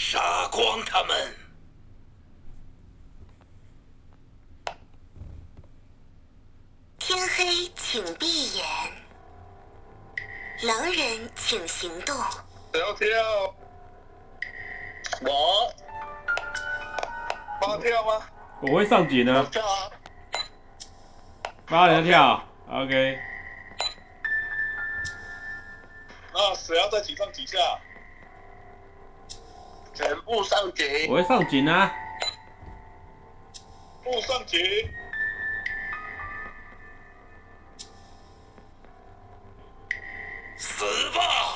杀光他们！天黑，请闭眼。狼人，请行动。谁要跳？我。帮跳吗？我会上井呢。跳啊！八人跳，OK。那谁要再井上几下？全部上紧。我会上紧啊。不上紧。死吧！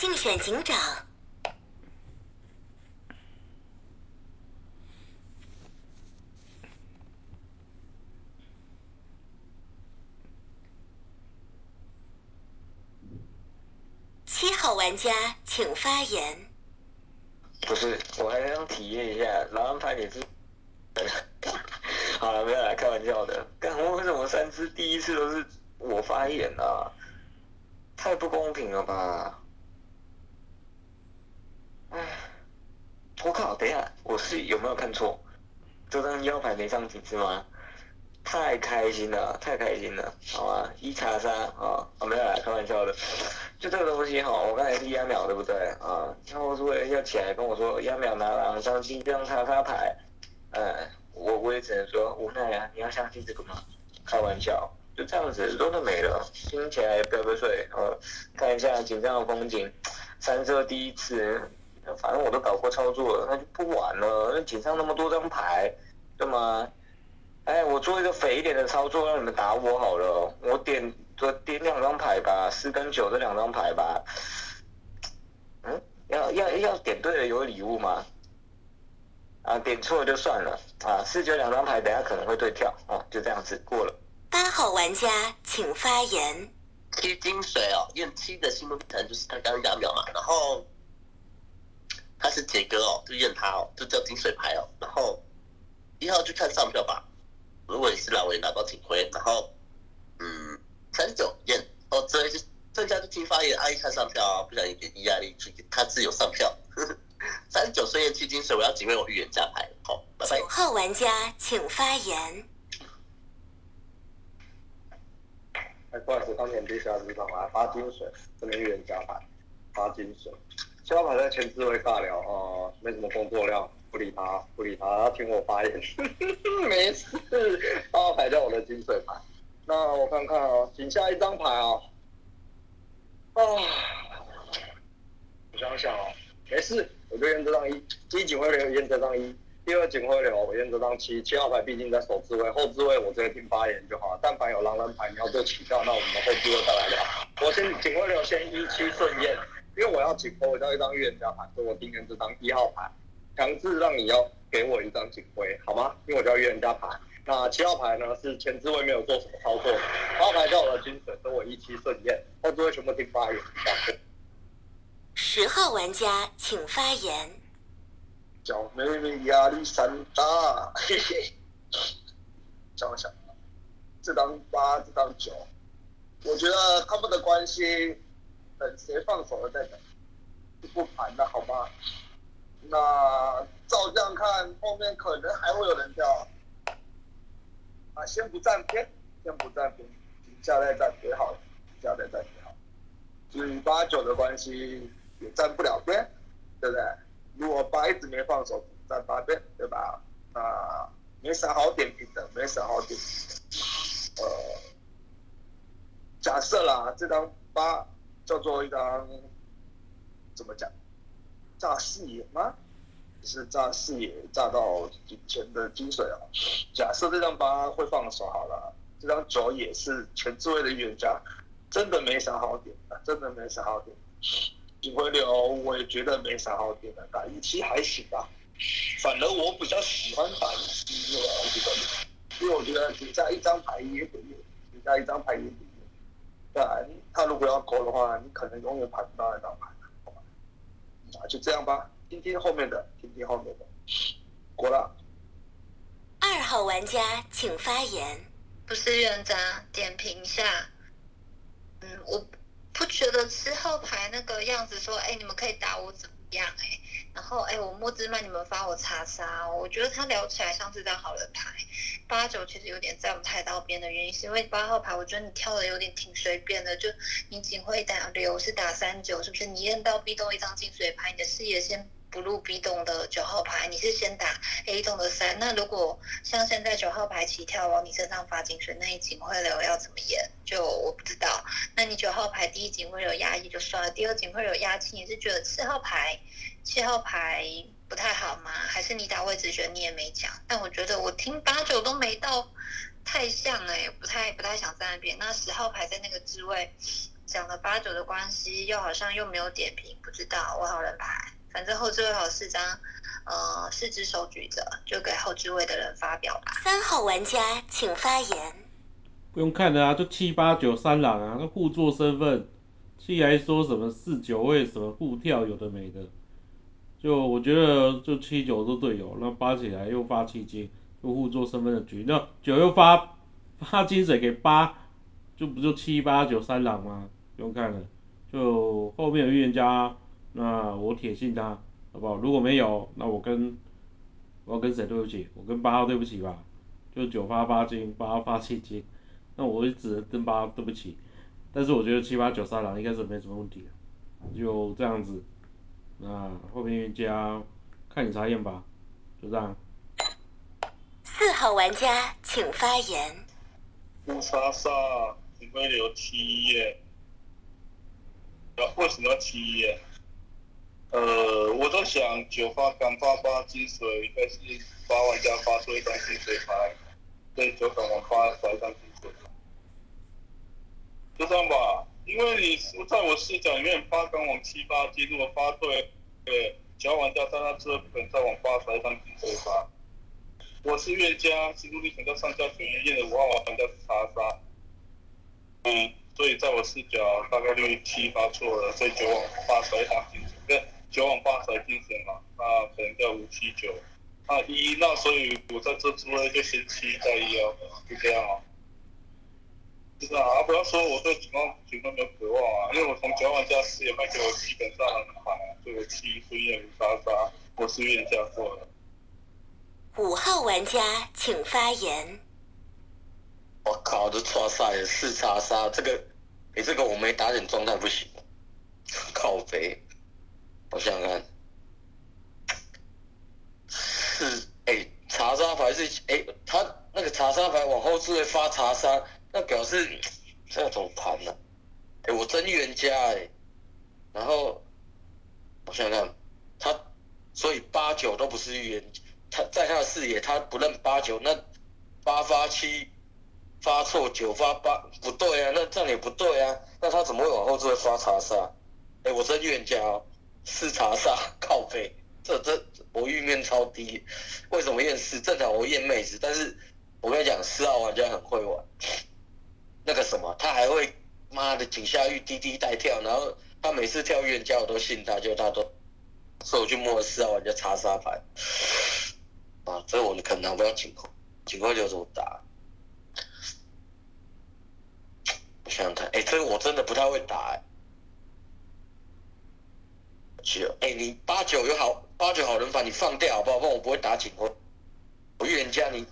竞选警长。七号玩家请发言。不是，我还想体验一下狼人牌，你是？好了，没有来开玩笑的。干，为什么三只第一次都是我发言啊？太不公平了吧！唉，我靠，等一下，我是有没有看错？这张腰牌没上几次吗？太开心了，太开心了，好吧，一查三啊，我没有来开玩笑的。就这个东西哈，我刚才是压秒对不对啊？然后是为了要起来跟我说压秒拿两张金这样查查牌，呃，我我也只能说无奈啊，你要相信这个吗？开玩笑，就这样子，人都没了，听起来不要睡啊，看一下紧张的风景，三色第一次，反正我都搞过操作了，那就不玩了，那井上那么多张牌，对吗？哎，我做一个肥一点的操作，让你们打我好了。我点，就点两张牌吧，四跟九这两张牌吧。嗯，要要要点对了有礼物吗？啊，点错了就算了。啊，四九两张牌，等下可能会对跳。哦，就这样子过了。八号玩家请发言。七金水哦，用七的心路历程就是他刚刚压秒嘛，然后他是杰哥哦，就验他哦，就叫金水牌哦，然后一号去看上票吧。如果你是老魏拿到警徽，然后，嗯，三十九验哦，这就这家就听发言，阿姨看上票啊，不小心给压力去，他自有上票。三十九岁验七金水，我要警徽我预言加牌，好，拜拜。九号玩家请发言。哎，不好意思，当年地下市场来发金水，不能预言加牌，发金水。七号牌在前置位尬聊哦，没什么工作量。不理他，不理他，他听我发言，没事。八号牌叫我的金水牌，那我看看啊，井下一张牌啊，啊，我想想哦，没事，我就验这张一，第一警徽流验这张一，第二警徽流我验这张七，七号牌毕竟在首置位，后置位我直接听发言就好了。但凡有狼人牌，你要做起跳，那我们后置位再来聊。我先警徽流先一七顺验，因为我要警徽，我要一张预言家牌，所以我今天这张一号牌。强制让你要给我一张警徽，好吗？因为我就要约人家牌。那七号牌呢是前置位没有做什么操作，八号牌叫我的精神，跟我一起顺验，后置位全部听发言。十号玩家请发言。小妹妹压力山大，嘿嘿。想想，这张八，这张九，我觉得他们的关系，等谁放手了再等，就不盘了好吗？那照这样看，后面可能还会有人跳。啊，先不站边，先不站边，停下来站边好了，停下来站边好。至于八九的关系也站不了边，对不对？如果八一直没放手，站八边，对吧？那没啥好点评的，没啥好点评的。呃，假设啦，这张八叫做一张，怎么讲？炸视野吗？是炸视野，炸到眼前的金水啊。假设这张八会放手好了，这张九也是全智位的预言家，真的没啥好点的，真的没啥好点。警徽流我也觉得没啥好点的，打一期还行吧。反而我比较喜欢打一期哦，因为我觉得只加一张牌也得用，只加一张牌也得用。对啊，你他如果要勾的话，你可能永远排不到那张牌。好吧啊，就这样吧，听听后面的，听听后面的。过了，二号玩家请发言。不是院长点评一下，嗯，我不觉得七号牌那个样子说，哎，你们可以打我怎么样、哎，然后哎，我莫兹曼你们发我查杀，我觉得他聊起来像是张好人牌。八九其实有点站不太到边的原因，是因为八号牌我觉得你跳的有点挺随便的，就你仅会打六是打三九，是不是？你验到 B 动一张金水牌，你的视野先不入 B 动的九号牌，你是先打 A 动的三。那如果像现在九号牌起跳往你身上发金水，那你警徽流要怎么演？就我不知道。那你九号牌第一警徽流压抑就算了，第二警徽流压气，你是觉得四号牌七号牌不太好吗？还是你打位置觉得你也没讲？但我觉得我听八九都没到太像哎、不太不太想在那边。那十号牌在那个置位讲了八九的关系，又好像又没有点评，不知道我好人牌。反正后置位好四张，呃，四只手举着，就给后置位的人发表吧。三号玩家请发言。不用看的啊，就七八九三郎啊，那互做身份，既然说什么四九位什么互跳，有的没的。就我觉得就七九是队友，那八起来又发七金，又互做身份的局。那九又发发金水给八，就不就七八九三狼吗？不用看了，就后面有预言家，那我铁信他，好不好？如果没有，那我跟我要跟谁对不起？我跟八号对不起吧。就九发八金，八发七金，那我就只能跟八对不起。但是我觉得七八九三狼应该是没什么问题的，就这样子。那后面预言家看你查验吧，就这样。四号玩家请发言。乌莎莎只会留七页，啊，为什么要七页？呃，我在想九发敢发八金水，应该是八玩家发出一张金水牌，所以九敢玩发发一张金水牌，就这样吧。因为你在我视角里面，八敢往七八金，如果发对，对，九玩家在他这本再往八发一张金水牌。我是乐家，是陆地选择上下选一验的五号玩家是查杀。嗯，所以在我视角大概率七发错了，所以九往八甩打精神，对，九往八甩精神嘛，那可能叫五七九，那一，那所以我在这之位就先七再一哦，就这样哦。是啊，啊不要说我对警方警方没有渴望啊，因为我从九玩家视野卖给我基本上很牌啊，就有七孙燕五杀杀，我是冤家过的。五号玩家请发言。我靠，这错赛了四叉杀，这个，诶、这个我没打点状态不行，靠贼，我想想看，是，诶、查杀牌是，诶、他那个查杀牌往后置会发查杀，那表示这要怎么盘呢、诶、我真预言家诶、然后我想想，他所以八九都不是预言，他在他的视野他不认八九，那八发七。发错九发八不对啊，那这样也不对啊，那他怎么会往后置位发查杀？哎、我真预言家哦，是查杀靠背，这这我预面超低，为什么验四？正常我验妹子，但是我跟你讲，四号玩家很会玩，那个什么，他还会妈的井下玉滴滴带跳，然后他每次跳预言家我都信他，就他都，所以我去摸了四号玩家查杀牌，啊，这我可能拿不到警徽，警徽流怎么打？我想想看，哎、这个我真的不太会打、哎。九，哎、你八九有好八九好人法，你放掉好不好？不然我不会打警徽。我预言家你，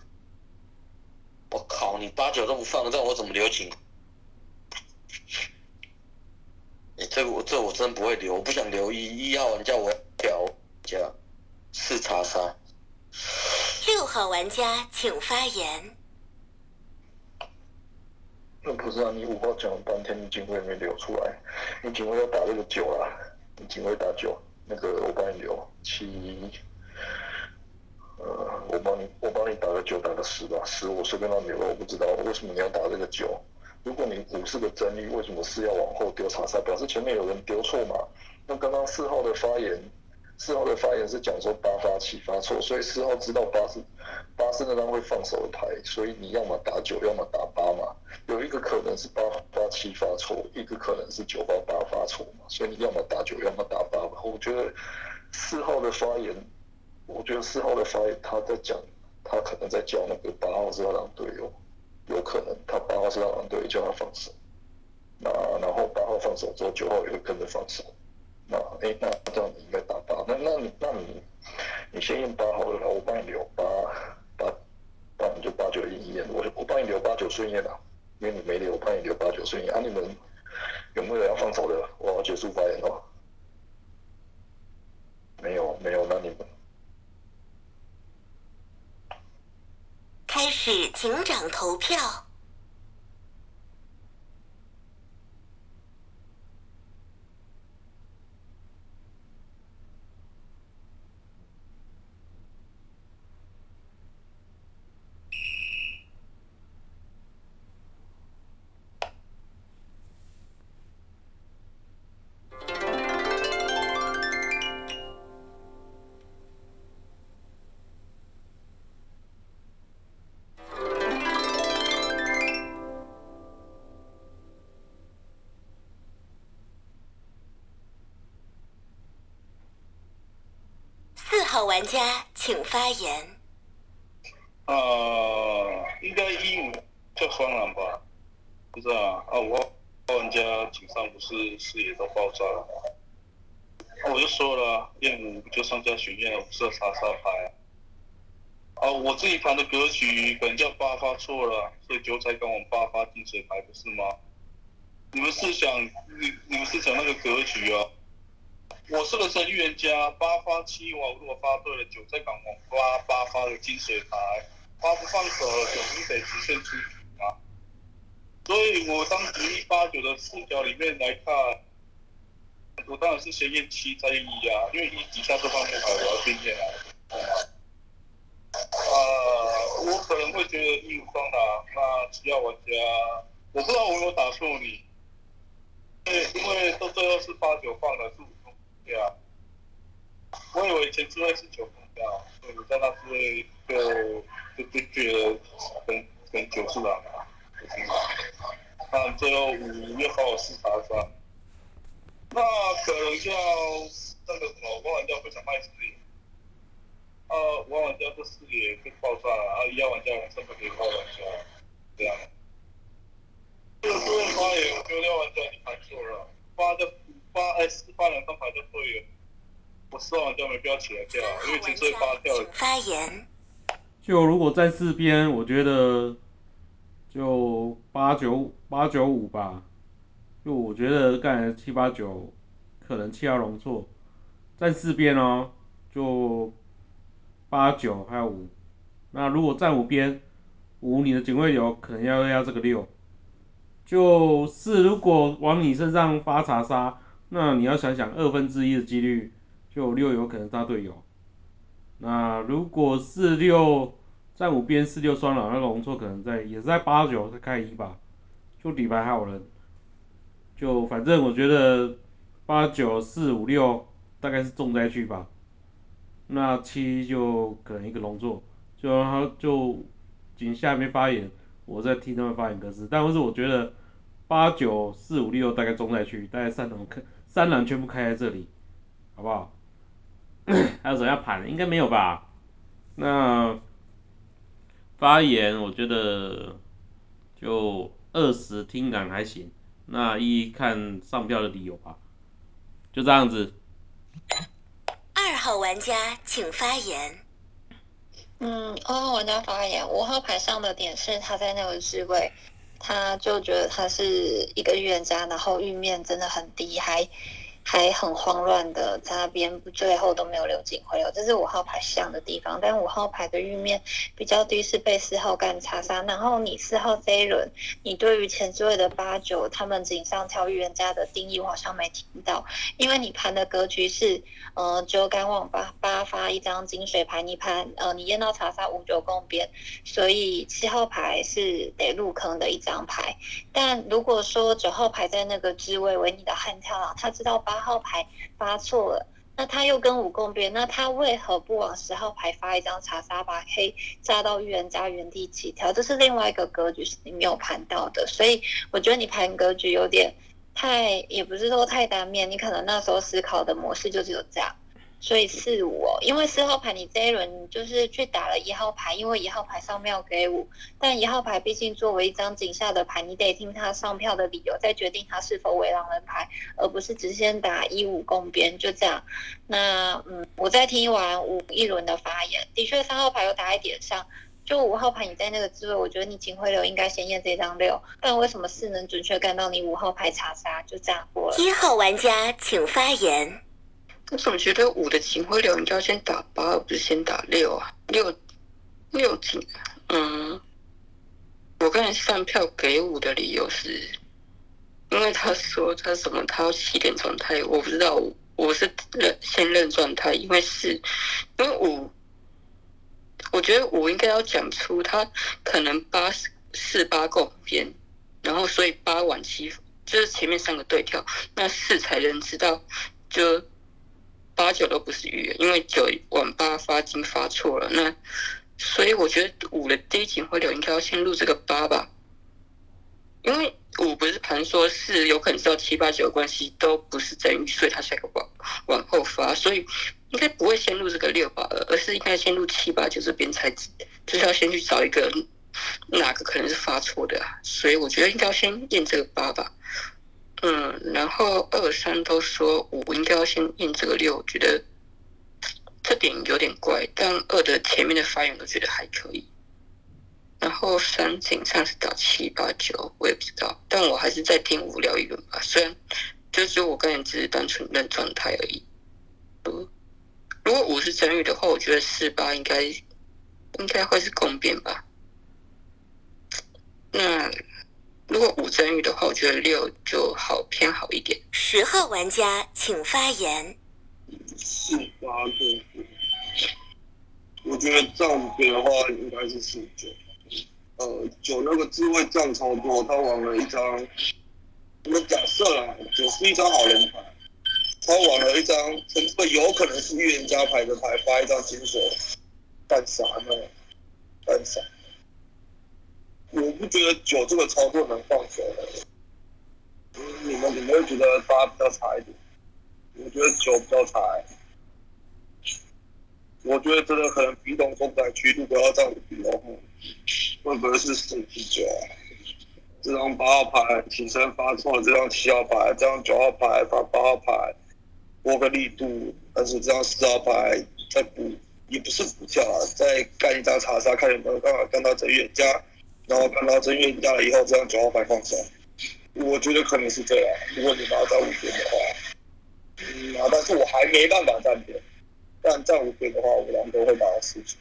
我靠，你八九都不放，让我怎么留警？你、这个我这我真不会留，我不想留一一号玩家我调加四叉三。六号玩家请发言。那不是啊，你五号讲了半天，你警徽也没留出来，你警徽要打这个九啦，你警徽打九，那个我帮你留七，呃，我帮你我帮你打个九，打个十吧，十我随便乱留，我不知道为什么你要打这个九。如果你五是个真理，为什么四要往后丢查杀？表示前面有人丢错嘛？那刚刚四号的发言，四号的发言是讲说八发七发错，所以四号知道八是八是那张会放手的牌，所以你要么打九，要么打八嘛。有一个可能是八发七发错，一个可能是九发八发错嘛，所以你要么打九，要么打八嘛。我觉得四号的发言，我觉得四号的发言他在讲，他可能在叫那个八号是要让队友，有可能他八号是要让队友叫他放手，那然后八号放手之后，九号也会跟着放手。那哎，那这样你应该打八，那那你那你你先验八号了啦，我帮你留八八，那你就八九一验，我我帮你留八九顺验啦，因为你没留，我帮你留八九顺验。啊，你们有没有要放手的？我要结束发言哦。没有没有，那你们开始警长投票。玩家请发言。呃，应该一五就双狼吧？不是啊，啊五号玩家井上不是视野都爆炸了吗？啊，我就说了啊，燕五就上下巡验了，不是要查杀牌啊。啊，我自己盘的格局可能叫八发错了，所以九彩跟我们八发进水牌不是吗？你们是想你你们是想那个格局啊？我是个神预言家，八发七我如果发对了，九在港王八八发的金水牌，八不放手，九你得直线出局啊。所以我当局一八九的视角里面来看，我当然是先验七再验一啊，因为一底下这方面牌我要先验啊。呃，我可能会觉得一五双打，那七要玩家，我不知道我有打错你，因为因为到最后是八九放的是对啊，我以为前置位是九封票，所以在那置位就就就觉得跟跟九是狼啊，不是狼。那最后五又好四查杀，那可能叫那个什么，我玩家不想卖视野。呃，五号玩家这视野被爆炸了，啊，一号玩家身份给五号玩家，这样。这个对发言，我觉得六号玩家你盘错了，八就八 S 八两张牌就对了。我四号玩家没必要起来跳，因为前置位八跳了。发言。就如果在四边，我觉得就八九八九五吧。就我觉得刚才七八九可能七号容错，站四边哦，就八九还有五。那如果站五边，五你的警卫流可能要要这个六。就四如果往你身上发查杀，那你要想想二分之一的几率，就六有可能杀队友。那如果四六站五边四六双狼，那个容错可能在也是在八九再开一吧，就底牌还有人，就反正我觉得八九四五六大概是重灾区吧，那七就可能一个龙座，就让他就仅下面发言，我在听他们发言格式，但是我觉得八九四五六大概中在区，大概三狼开三狼全部开在这里，好不好？还有什么要盘？应该没有吧？那发言我觉得就二十听感还行，那一看上票的理由吧，就这样子。二号玩家请发言。嗯，二号玩家发言，五号牌上的点是他在那个置位，他就觉得他是一个预言家，然后预面真的很低，还还很慌乱的在那边，最后都没有留警徽流，这是五号牌像的地方。但五号牌的玉面比较低，是被四号干查杀。然后你四号这一轮，你对于前置位的八九他们井上跳预言家的定义，我好像没听到，因为你盘的格局是。呃，九杆网八八发一张金水牌，你盘呃你验到查杀五九共边，所以七号牌是得入坑的一张牌。但如果说九号牌在那个置位为你的悍跳狼，他知道八号牌发错了，那他又跟五共边，那他为何不往十号牌发一张查杀，把黑炸到预言家原地起跳？这是另外一个格局是你没有盘到的，所以我觉得你盘格局有点太，也不是说太单面，你可能那时候思考的模式就只有这样。所以四五哦，因为四号牌你这一轮就是去打了一号牌，因为一号牌上票给五，但一号牌毕竟作为一张井下的牌，你得听他上票的理由，再决定他是否为狼人牌，而不是直接打一五共边就这样。那嗯，我再听完五一轮的发言，的确三号牌又打在点上，就五号牌你在那个滋味，我觉得你警徽流应该先验这张六，但为什么四能准确干到你五号牌查杀？就这样过了。一号玩家请发言。我总觉得五的警徽流应该要先打八，而不是先打六啊。六六警，嗯，我刚才上票给五的理由是，因为他说他什么他要起点状态，我不知道，我是认先认状态，因为是，因为五，我觉得五应该要讲出他可能八四八共边，然后所以八晚七就是前面三个对跳，那四才能知道就。八九都不是预言，因为九晚八发金发错了，那所以我觉得五的第一警徽流应该要先录这个八吧，因为五不是盘说是有可能知道七八九的关系都不是真预，所以他才往往后发，所以应该不会先录这个六吧，而是应该先录七八九这边才，就是要先去找一个哪个可能是发错的啊，所以我觉得应该要先验这个八吧。嗯，然后二三都说五应该要先印这个六，觉得这点有点怪，但二的前面的发言我觉得还可以。然后三井上是打七八九，我也不知道，但我还是在听五聊一轮吧。虽然就只有我个人只是单纯认状态而已。如果五是真语的话，我觉得四八应该应该会是共变吧。那。如果五真预的话，我觉得六就好偏好一点。十号玩家请发言。四八个，我觉得这五边的话应该是四九。呃，九那个智慧占超多，他玩了一张。我们假设啦，九是一张好人牌，他玩了一张，这个有可能是预言家牌的牌，发一张金手，干啥呢？干啥？我不觉得九这个操作能放手的，你们你们会觉得八比较差一点，我觉得九比较差。我觉得真的可能比动中改区，如果要这样比的话，会不会是四比九？这张八号牌起身发错了，这张七号牌，这张九号牌发八号牌，拨个力度，但是这张四号牌再补也不是补跳啊，再干一张查杀，看有没有办法干到这月加。然后看到真月大了以后，这样九号牌放手，我觉得可能是这样。如果你拿在五边的话，嗯啊，但是我还没办法站边，但站五边的话，我两都会拿到四九。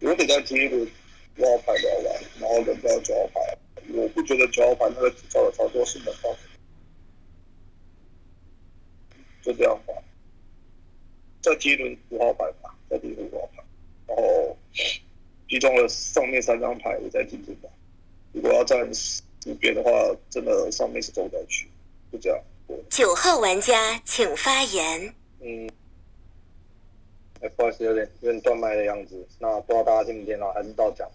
我得在第一轮五号牌聊完，然后轮到九号牌。我不觉得九号牌那个指招的操作是能放，就这样吧。在第一轮五号牌吧，在第一轮五号牌，然后。集中了上面三张牌，我再进这吧。如果要站五边的话，真的上面是走不下去，就这样。九号玩家请发言。嗯，哎，不好意思，有点有点断麦的样子。那不知道大家听不听到，还是照讲。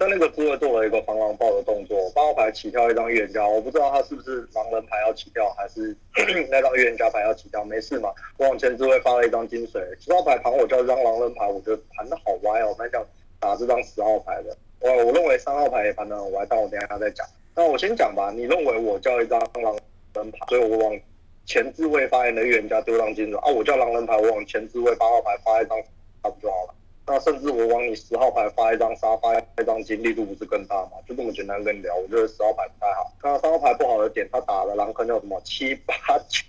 在那个滋味做了一个防狼炮的动作，八号牌起跳一张预言家，我不知道他是不是狼人牌要起跳，还是 那张预言家牌要起跳。没事嘛，我往前滋味发了一张金水，七号牌盘我叫一张狼人牌，我觉得盘的好歪哦，蛮想。打这张十号牌的，我我认为三号牌也盘得很歪，但我等下再讲。那我先讲吧，你认为我叫一张狼人牌，所以我往前置位发言的预言家丢张金子啊，我叫狼人牌，我往前置位八号牌发一张差不就好了。那甚至我往你十号牌发一张沙发一张金，力度不是更大吗？就这么简单跟你聊，我觉得十号牌不太好。看到三号牌不好的点，他打的狼坑叫什么七八九？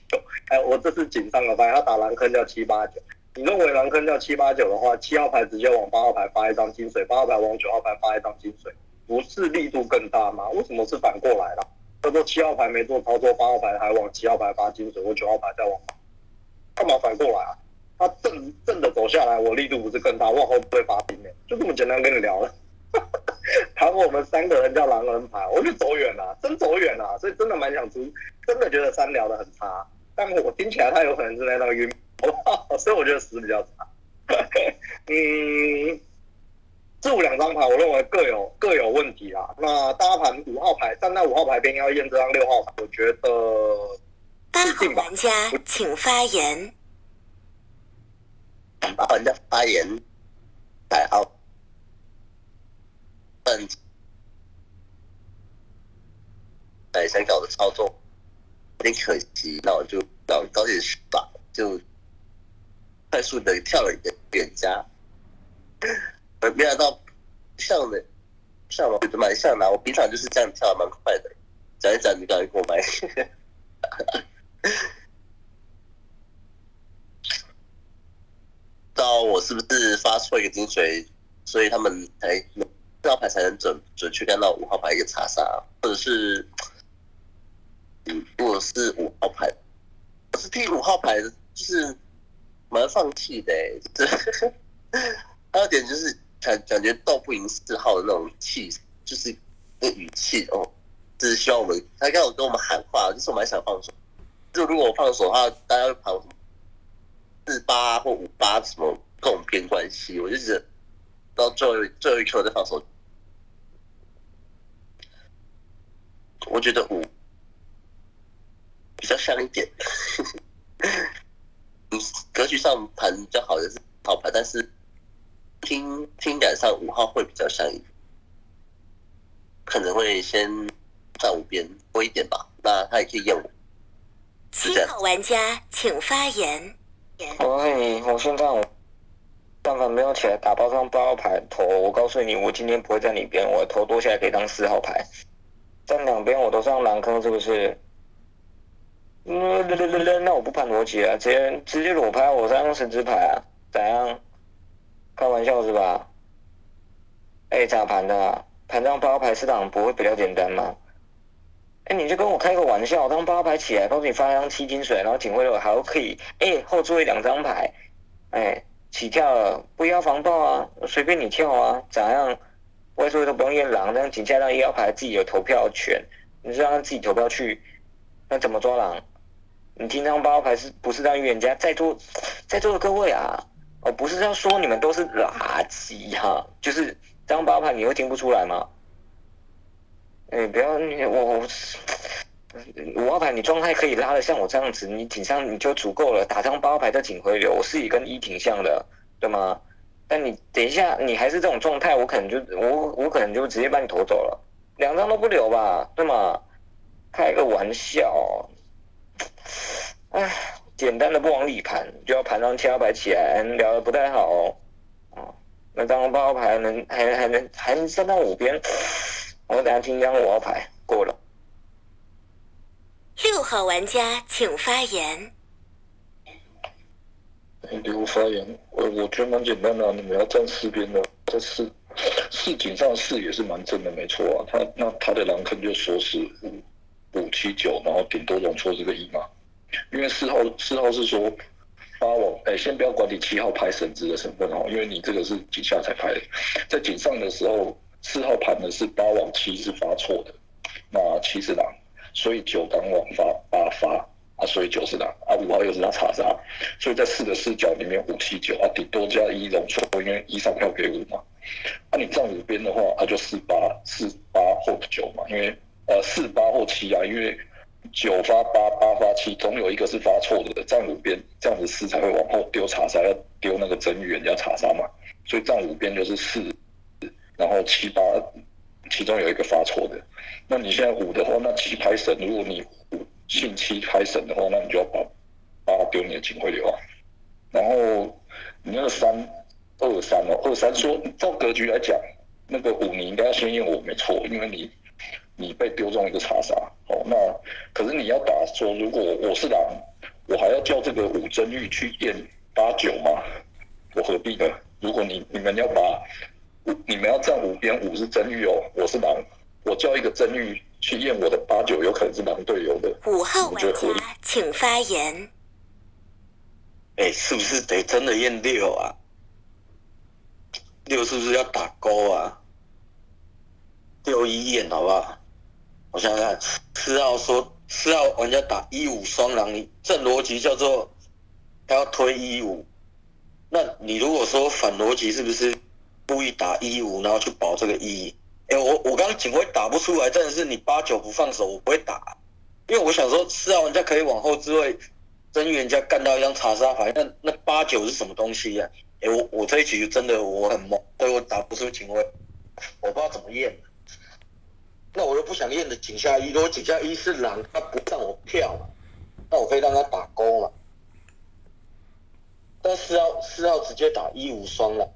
哎，我这是紧张的发现，他打狼坑叫七八九。你认为狼坑叫七八九的话，七号牌直接往八号牌发一张金水，八号牌往九号牌发一张金水，不是力度更大吗？为什么是反过来了？他说七号牌没做操作，八号牌还往七号牌发金水，我九号牌再往，干嘛反过来啊？他正正的走下来，我力度不是更大，往后不会发兵的，就这么简单跟你聊了。谈我们三个人叫狼人牌，我就走远了，真走远了，所以真的蛮想出，真的觉得三聊的很差，但我听起来他有可能是在那张晕。好不好？所以我觉得十比较差。嗯，这五两张牌，我认为各有各有问题啦。那搭盘五号牌，站在五号牌边要验这张六号牌，我觉得八号玩家请发言。八号玩家发言，还好。嗯，在香港的操作有点可惜，那我就让高点去吧，就快速的跳了一个远家。没想到上的上了觉得蛮像的，我平常就是这样跳，蛮快的。讲一讲，你赶快给我买。不知道我是不是发错一个精髓，所以他们才四号牌才能准准确看到五号牌一个查杀，或者是，嗯，如果是五号牌，我是替五号牌的，就是蛮放弃的、欸，就是还有点就是感感觉斗不赢四号的那种气，就是那语气哦，就是希望我们他刚有跟我们喊话，就是我蛮想放手，就如果我放手的话，大家会跑四八或五八什么跟我们偏关系，我就觉得到最后最后一刻再放手。我觉得五比较像一点，格局上盘比较好的是好牌，但是听听感上五号会比较像一，可能会先站五边多一点吧。那他也可以验我。七号玩家请发言。我问你，我现在我但凡没有起来打包上八号牌头，我告诉你，我今天不会在你边，我头多下来可以当四号牌。站两边我都上蓝坑，是不是？那那那那那我不盘逻辑啊，直接直接裸拍，我三张神之牌啊，怎样？开玩笑是吧？哎，咋盘的、啊？盘张八牌四档不会比较简单吗？哎，你就跟我开个玩笑，当八牌起来，告诉你发一张七金水，然后警徽流还可以，哎，后座位两张牌，哎，起跳了，不要防爆啊，随便你跳啊，咋样？外座位都不用验狼，这样警下让一号牌自己有投票权，你就让他自己投票去，那怎么抓狼？你听张八号牌是不是让预言家在座在座的各位啊？哦，不是要说你们都是垃圾哈、就是张八号牌你会听不出来吗？哎，不要你我我五号牌你状态可以拉的像我这样子，你警上你就足够了，打张八号牌的警徽流，我是以跟一挺像的，对吗？但你等一下，你还是这种状态，我可能就我我可能就直接把你投走了，两张都不留吧，对吗？开个玩笑，唉，简单的不往里盘，就要盘张七号牌起来，聊的不太好哦。哦，那张八号牌能还还能还能站到五边，我等下听张五号牌过了。六号玩家请发言。刘发言，我我觉得蛮简单的、啊，你们要站四边的，这四四井上四也是蛮正的，没错啊。他那他的狼坑就说是五五七九，然后顶多容错这个一嘛。因为四号四号是说八王，哎，先不要管你七号拍神之的身份哦，因为你这个是井下才拍的，在井上的时候，四号盘的是八王七是发错的，那七是狼，所以九刚王发八发。啊，所以九是狼啊，五号又是他查杀，所以在四的视角里面五七九啊，顶多加一容错，因为一上票给五嘛。啊，你站五边的话，啊就四八四八或九嘛，因为呃四八或七啊，因为九发八八发七，总有一个是发错的，站五边这样子四才会往后丢查杀，要丢那个真预言家查杀嘛，所以站五边就是四，然后七八其中有一个发错的，那你现在五的话，那七拍神，如果你五信七开神的话，那你就要把八丢你的警徽流啊。然后你那个三二三哦，二三说照格局来讲，那个五你应该要先验我没错，因为你你被丢中一个查杀哦。那可是你要打说，如果我是狼，我还要叫这个五真玉去验八九吗？我何必呢？如果你你们要把你们要站五边，五是真玉哦，我是狼，我叫一个真玉。去验我的八九有可能是狼队友的。五号玩家请发言。哎，是不是得真的验六啊？六是不是要打勾啊？六一验好不好？我想想看，四号说四号玩家打一五双狼，你这逻辑叫做他要推一五，那你如果说反逻辑是不是故意打一五，然后去保这个一？哎，我我刚警徽打不出来，真的是你八九不放手，我不会打，因为我想说四号玩家可以往后置位，真预言家干到一张查杀牌，那那八九是什么东西呀、哎，我我这一局真的我很懵，所以我打不出警徽，我不知道怎么验。那我又不想验的井下一，如果井下一是狼，他不让我跳嘛，那我可以让他打勾嘛。但四号四号直接打一无双了，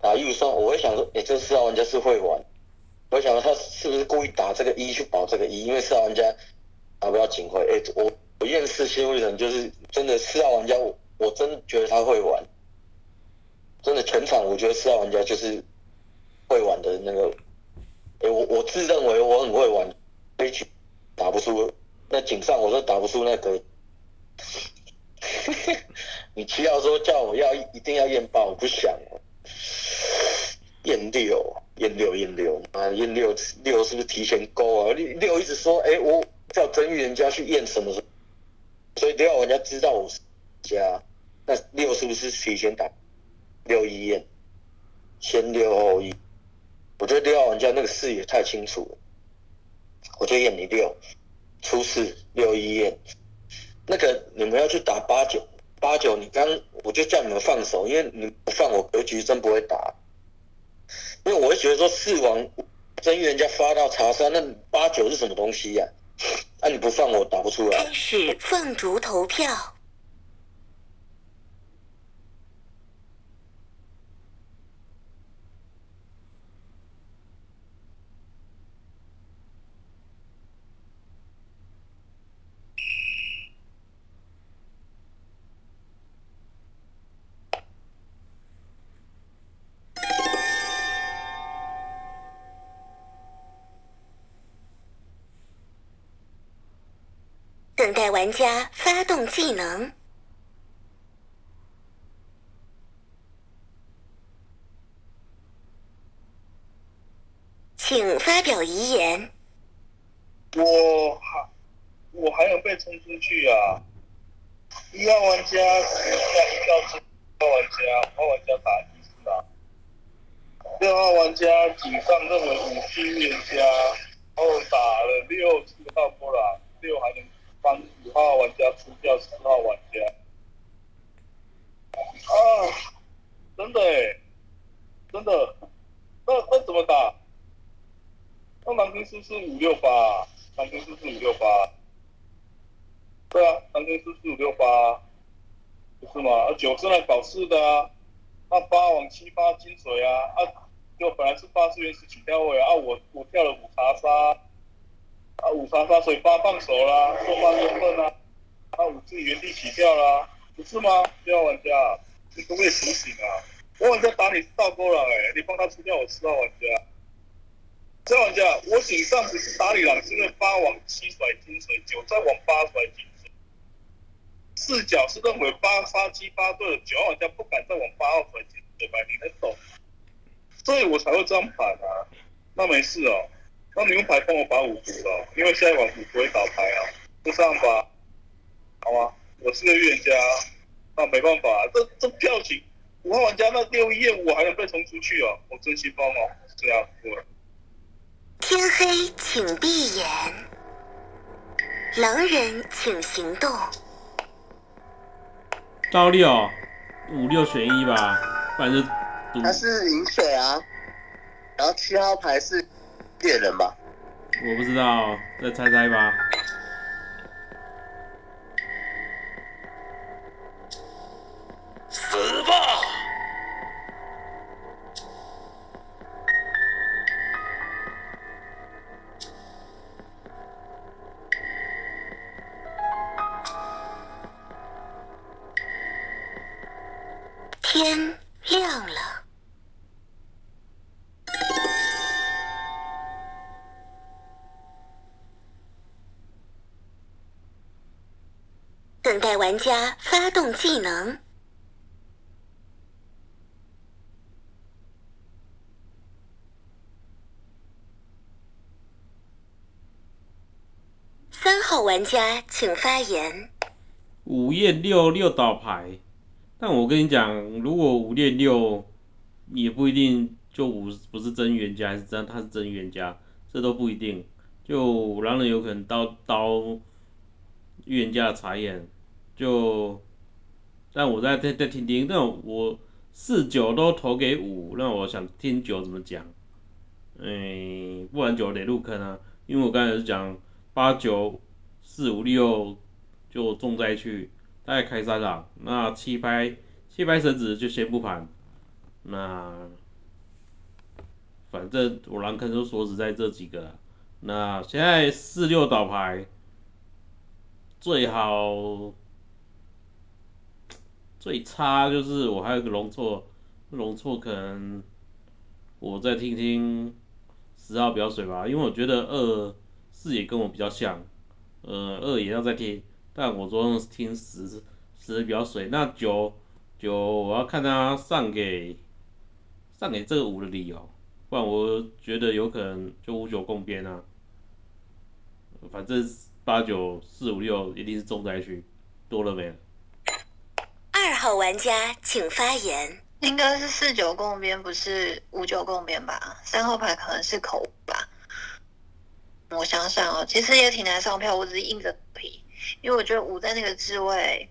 打一无双，我会想说，哎、这四号玩家是会玩，我想说他是不是故意打这个一去保这个一，因为四号玩家打不到警徽，哎、我我验四新会人就是真的四号玩家，我我真觉得他会玩，真的全场我觉得四号玩家就是会玩的那个，哎、我我自认为我很会玩，一局打不出，那井上我说打不出那个。你七号说叫我要一定要验爆，我不想。验六，验六，验六，啊，验六六是不是提前勾啊？六六一直说，哎、我叫真预言家去验什么什么，所以六号玩家知道我是家，那六是不是提前打六一验，先六后一？我觉得六号玩家那个视野太清楚了，我就验你六，出事六一验。那个你们要去打八九，八九你刚我就叫你们放手，因为你不放我格局真不会打，因为我会觉得说四王真预言家发到查杀，那八九是什么东西呀、那、你不放我打不出来开。始凤竹投票。玩家发动技能。请发表遗言。我还我还能被冲出去啊！一号玩家十下一到四号玩家，五号玩家打一是啊。六号玩家井上认为五是预言家，然后打了六四号波浪，六还能帮五号玩家出掉四号玩家。啊，真的哎，真的，那那怎么打？四四五六八？南京是不是五六八？对啊，南京是四五六八，不是吗？啊，九是来搞事的啊，那八往七八金水啊，啊，就本来是八是原始起跳位啊，啊我我跳了五查杀，啊五查杀，所以八放手啦，做八身份啊，啊五自己原地起跳啦，不是吗？六号玩家，你可不可以醒醒啊？我玩家打你是倒钩了哎，你帮他出掉我四号玩家。这玩家，我顶上不是打你狼，是因为八往七甩金水，九再往八甩金水。视角是认为八杀七八对了，九号玩家不敢再往八号甩金水吧？你能懂？所以我才会这样盘啊。那没事哦，那你用牌帮我把五毒了，因为下一晚五不会打牌啊，就这样吧，好吗？我是个预言家，那没办法、这这票型五号玩家那六一验我还能被冲出去哦，我真心帮哦，这样对。天黑，请闭眼。狼人请行动。照六五六选一吧，不然就。他是饮水啊，然后七号牌是猎人吧？我不知道，再猜猜吧。等待玩家发动技能。三号玩家请发言。午宴六六倒牌，但我跟你讲，如果五练六，也不一定就五不是真冤家，还是真他是真冤家，这都不一定。就狼人有可能刀刀预言家的查验，就但我在在在听听，但我四九都投给五，那我想听九怎么讲。嗯，不然九得入坑啊，因为我刚才是讲八九四五六就重灾区，大概开三了，那七拍七拍绳子就先不盘，那反正我狼坑就锁死在这几个了。那现在四六倒牌最好最差就是我还有个龙错，龙错可能我再听听十号表水吧，因为我觉得二四也跟我比较像，呃二也要再听，但我昨天听十十比较水，那九九我要看他上给上给这个五的理由，不然我觉得有可能就五九共边啊。反正八九四五六一定是重灾区，多了没了。二号玩家请发言。应该是四九共边，不是五九共边吧？三号牌可能是口吧。我想想哦，其实也挺难上票，我只是硬着皮，因为我觉得五在那个置位。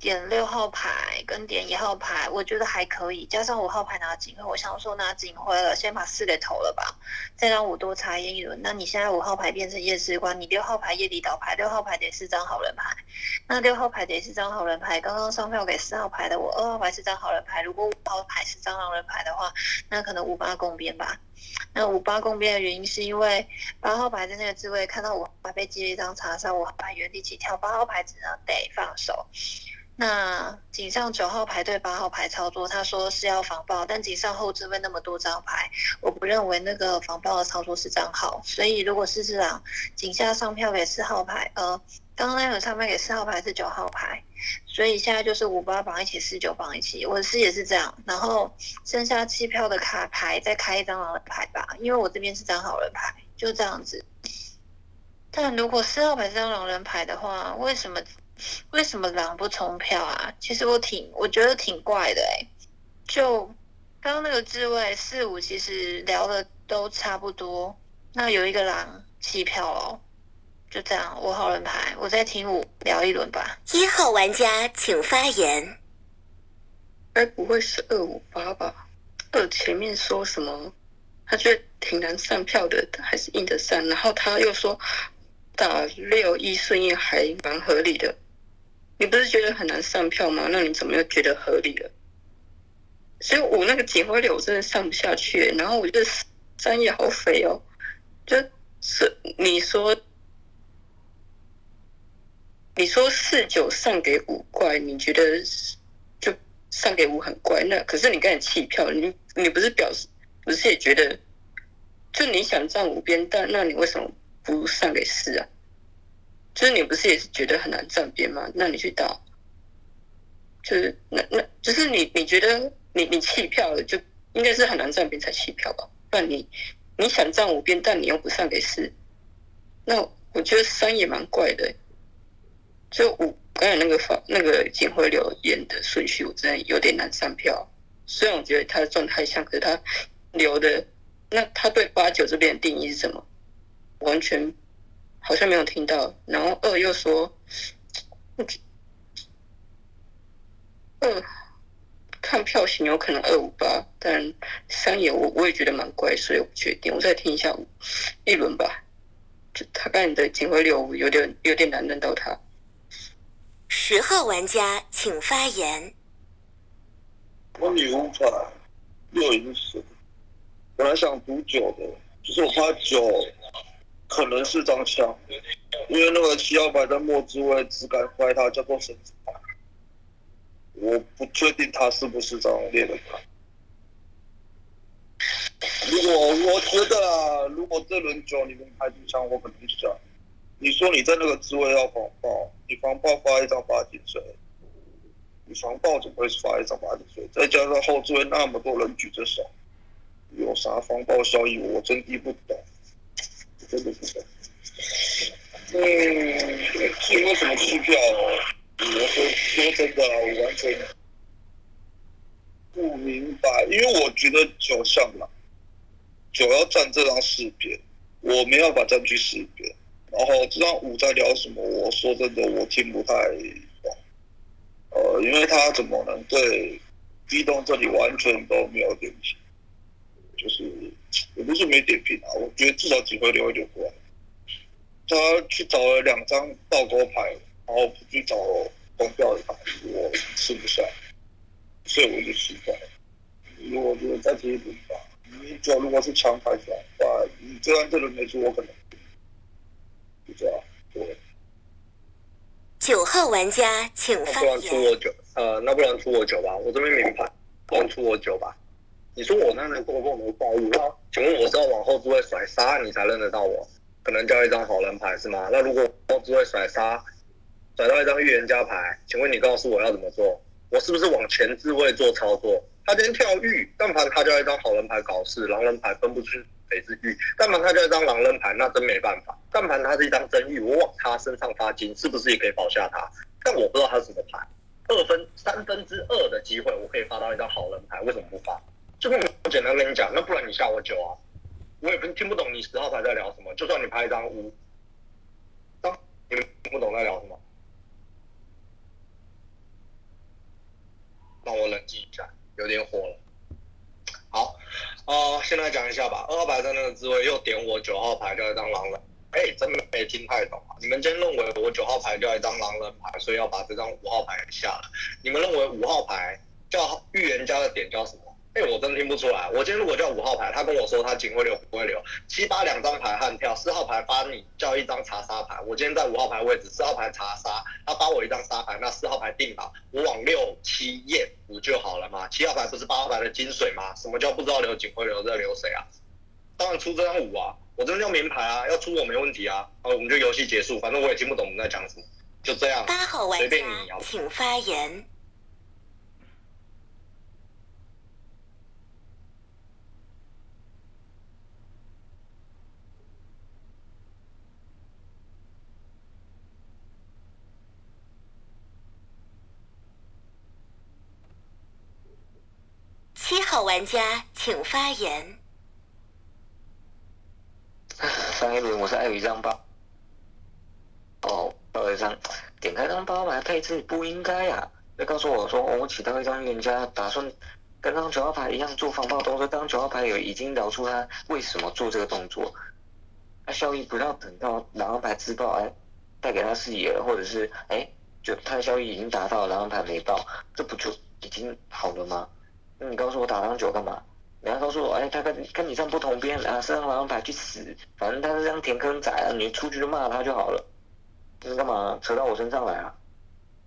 点六号牌跟点一号牌，我觉得还可以，加上五号牌拿警徽，我想说拿警徽了，先把四给投了吧，再让五多查验一轮。那你现在五号牌变成夜视官，你六号牌夜里倒牌，六号牌得是张好人牌，那六号牌得是张好人牌。刚刚上票给四号牌的我，二号牌是张好人牌，如果五号牌是张狼人牌的话，那可能五八共边吧。那五八共边的原因是因为八号牌在那个置位看到五号牌被记了一张查杀，五号牌原地起跳，八号牌只能得放手。那井上九号牌对八号牌操作，他说是要防爆，但井上后置位那么多张牌，我不认为那个防爆的操作是张号，所以如果是这样，井下上票给四号牌，呃，刚刚那轮上票给四号牌是九号牌，所以现在就是五八绑一起，四九绑一起，我的视野是这样，然后剩下七票的卡牌再开一张狼人牌吧，因为我这边是张好人牌，就这样子。但如果四号牌是张狼人牌的话，为什么？为什么狼不冲票啊？其实我挺，我觉得挺怪的哎。就刚刚那个置位四五，其实聊的都差不多。那有一个狼弃票哦，就这样。我好人牌，我再听五聊一轮吧。一号玩家请发言。该不会是二五八吧？二前面说什么？他觉得挺难上票的，还是硬得上。然后他又说打六一顺应还蛮合理的。你不是觉得很难上票吗？那你怎么又觉得合理了？所以我那个警徽流我真的上不下去，然后我觉得三也好肥哦，就是你说你说四九上给五怪，你觉得就上给五很怪？那可是你刚才弃票，你你不是表示不是也觉得就你想站五边，但那你为什么不上给四啊？就是你不是也是觉得很难站边吗？那你去打，就是那那，就是你你觉得你你弃票了，就应该是很难站边才弃票吧？不然你你想站五边，但你又不上给四，那我觉得三也蛮怪的。就五刚才那个发那个警徽流演的顺序，我真的有点难上票。虽然我觉得他的状态像，可是他留的那他对八九这边的定义是什么？完全。好像没有听到，然后二又说，二看票型有可能二五八，但三也我我也觉得蛮怪，所以我不确定，我再听一下一轮吧。就他刚才的警徽六五有点有点难认到他。十号玩家请发言。我女巫牌六银十，本来想赌九的，就是我怕九。可能是张枪，因为那个七号牌在末之位只敢坏他叫做神子，我不确定他是不是张猎人牌。如果我觉得，如果这轮九你们开出枪，我可能想，你说你在那个职位要防爆，你防爆发一张八金水，你防爆怎么会发一张八金水？再加上后置位那么多人举着手，有啥防爆效益？我真的不懂。真的不懂。嗯，至于为什么弃票，我说说真的，我完全不明白，因为我觉得九像狼，九要站这张四边，我没有法占据四边。然后这张五在聊什么？我说真的，我听不太懂。呃，因为他怎么能对地洞这里完全都没有点评？就是也不是没点评啊，我觉得至少几回留一留过来。他去找了两张倒钩牌，然后不去找光标的牌，我吃不下，所以我就失败。如果觉得再贴一轮吧，你九如果是强牌的话，你这样这轮没出，我可能就这样。对，九号玩家请发那不然出我言。九，呃，那不然出我九吧，我这边明牌，不然出我九吧。你说我那个动作没在意，那请问我是要往后置位甩杀你才认得到我？可能叫一张好人牌是吗？那如果后置位甩杀，甩到一张预言家牌，请问你告诉我要怎么做？我是不是往前置位做操作？他今天跳玉，但凡他叫一张好人牌搞事，狼人牌分不出谁是玉，但凡他叫一张狼人牌，那真没办法。但凡他是一张真玉，我往他身上发金，是不是也可以保下他？但我不知道他是什么牌，二分三分之二的机会，我可以发到一张好人牌，为什么不发？就我简单跟你讲，那不然你下我九啊，我也不听不懂你十号牌在聊什么。就算你拍一张五，当你们听不懂在聊什么，让我冷静一下，有点火了。好，呃，先来讲一下吧。二号牌在那个滋味又点我九号牌掉一张狼人，哎，真没听太懂啊。你们今天认为我九号牌掉一张狼人牌，所以要把这张五号牌给下了。你们认为五号牌叫预言家的点叫什么？哎，我真听不出来。我今天如果叫五号牌，他跟我说他警会流不会流，七八两张牌悍跳，四号牌发你叫一张查杀牌。我今天在五号牌位置，四号牌查杀，他发我一张杀牌，那四号牌定吧，我往六七验不就好了吗？七号牌不是八号牌的金水吗？什么叫不知道留警会流在留谁啊？当然出这张五啊，我真的叫名牌啊，要出我没问题啊。啊，我们就游戏结束，反正我也听不懂我们在讲什么，就这样，八号玩随便家你啊。请发言。七玩家请发言。上一轮我是爱一张八，哦，到一张，点开张八牌配置不应该啊！别告诉我说、哦我起到一张预言家，打算跟张九号牌一样做防爆动作，当九号牌有已经聊出他为什么做这个动作，他效益不要等到狼人牌自爆，哎，带给他视野，或者是哎，就他的效益已经达到，狼人牌没爆，这不就已经好了吗？那你告诉我打张九干嘛？你要告诉我，哎，他跟跟你站不同边啊，三张狼牌去死，反正他是这样填坑仔啊，你出去就骂他就好了。你干嘛扯到我身上来啊？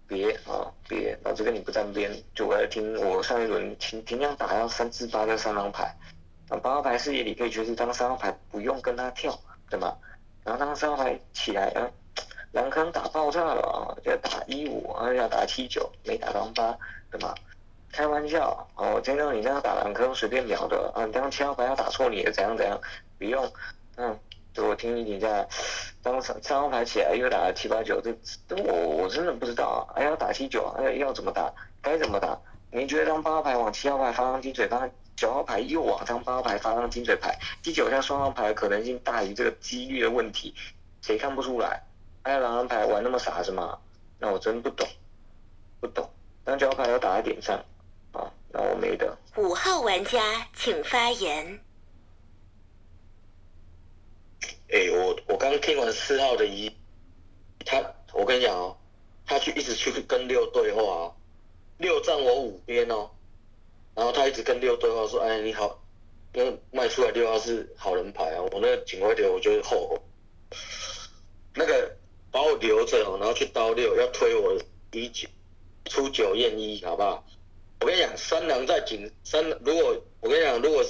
别啊，别，老子跟你不沾边，就我要听我上一轮平平量打要三四八跟三张牌，啊八号牌视野里可以觉得当三号牌不用跟他跳，对吗？然后当三号牌起来，啊，狼坑打爆炸了啊，要打一五，啊要打七九，没打当八，对吗？开玩笑，哦，见到你这样打狼坑随便秒的，啊，你当七号牌要打错你怎样怎样，不用，嗯，就我听你评价，当三三号牌起来又打了七八九，这这我我真的不知道啊，哎要打七九，哎要怎么打，该怎么打？你觉得当八号牌往七号牌发张金水发，九号牌又往张八号牌发张金水牌，第九下双号牌可能性大于这个几率的问题，谁看不出来？还有狼人牌玩那么傻是吗？那我真不懂，不懂。当九号牌要打在点上，那我没得。五号玩家请发言。哎、我我刚听完四号的一，他我跟你讲哦，他去一直去跟六对话哦，六站我五边哦，然后他一直跟六对话说，哎你好，因为卖出来六号是好人牌啊，我那个警徽流我就是后悔，那个把我留着哦，然后去刀六要推我一九出九验一好不好？我跟你讲，三郎在警三，如果我跟你讲，如果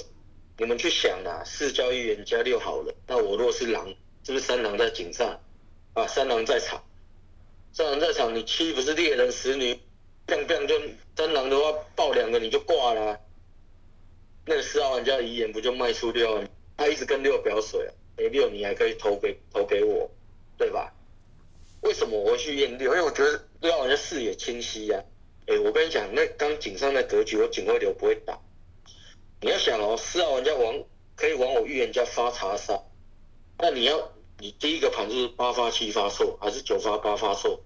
你们去想啊，四交易员加六好了，那我若是狼，是不是三郎在井上啊？三郎在场，三郎在场，你七不是猎人使女，砰砰就三郎的话爆两个你就挂了、那个四号玩家遗言不就卖出六号？他一直跟六表水啊，没六你还可以投给投给我，对吧？为什么我会去验六？因为我觉得六号玩家视野清晰呀、哎、我跟你讲，那刚井上的格局，我警卫流不会打。你要想哦，四号玩家往可以往我预言家发查杀，那你要你第一个盘就是八发七发错，还是九发八发错？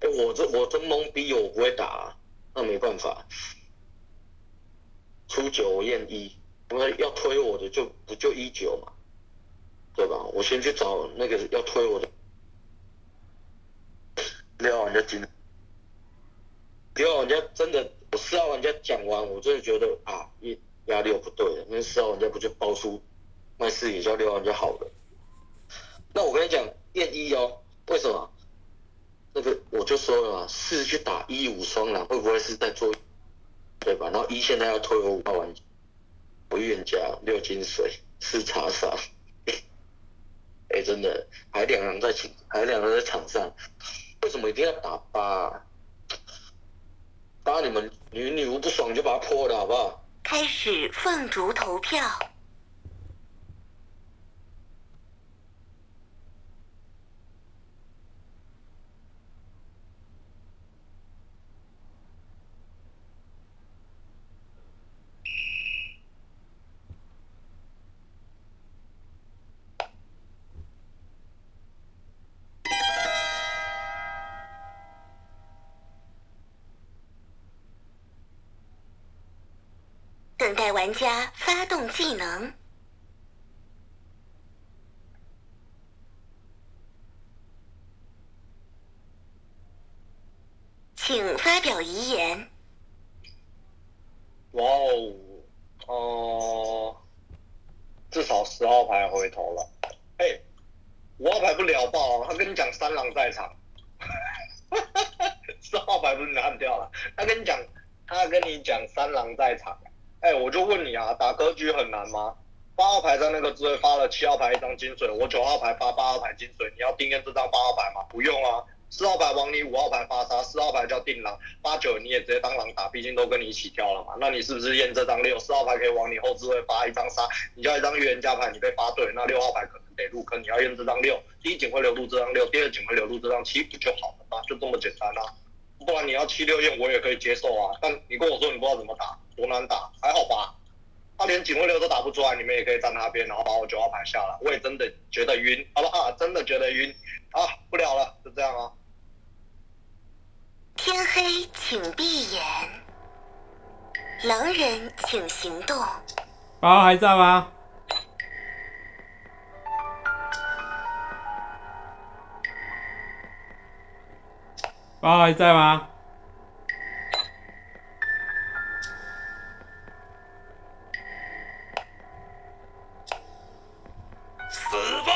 哎、我这我真懵逼，我不会打、那没办法。初九我验一，因为要推我的就不就一九嘛，对吧？我先去找那个要推我的，六号玩家进。真的，我四号玩家讲完，我真的觉得啊，一压力不对了，那四号玩家不就爆出卖视野叫六号玩家好了？那我跟你讲，验一哦，为什么？那个我就说了嘛，四去打一五双狼，会不会是在做？对吧？然后一现在要推我五号玩家，我预言家六金水四查杀，哎、真的，还两个人在场，还两个人在场上，为什么一定要打八、啊？打你们女女巫不爽就把它破了好不好？开始凤竹投票。等待玩家发动技能。请发表遗言。哇哦，哦、至少十号牌回头了。哎、五号牌不聊爆、他跟你讲三郎在场，四号牌不是拿不掉了，他跟你讲，他跟你讲三郎在场。哎、我就问你啊，打格局很难吗？八号牌在那个智慧发了七号牌一张金水，我九号牌发八号牌金水，你要定验这张八号牌吗？不用啊。四号牌往你五号牌发杀，四号牌叫定狼，八九你也直接当狼打，毕竟都跟你一起跳了嘛。那你是不是验这张六？四号牌可以往你后置位发一张杀，你叫一张预言家牌，你被发对，那六号牌可能得入坑，你要验这张六。第一警会流入这张六，第二警会流入这张七，不就好了吗？就这么简单啊。不然你要七六验我也可以接受啊，但你跟我说你不知道怎么打，多难打，还好吧？他连警卫流都打不出来，你们也可以站他边，然后把我九号牌下了。我也真的觉得晕，好不好？真的觉得晕啊！不聊了，就这样啊。天黑，请闭眼。狼人，请行动。八号还在吗？爸爸还在吗？死！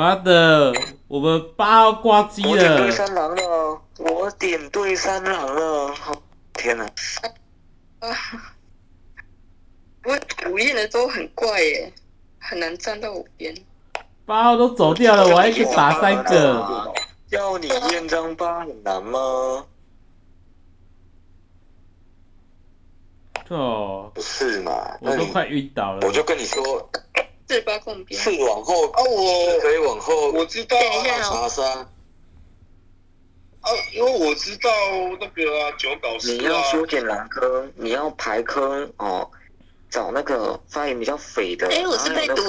妈的，我们八号挂机了我点对。三郎了，我点对三郎了，天哪！啊，我我验的都很怪耶，很难站到我边。八号都走掉了，我还可以打三个。要你验张八很难吗？哦，不是嘛？我都快晕倒了。我就跟你说，四八共边。是往后啊，我可以往后我知道等一下啊，查杀。啊，因为我知道那个啊，九搞事你要啊，修剪蓝坑，你要排坑哦，找那个发言比较肥的，哎我是被毒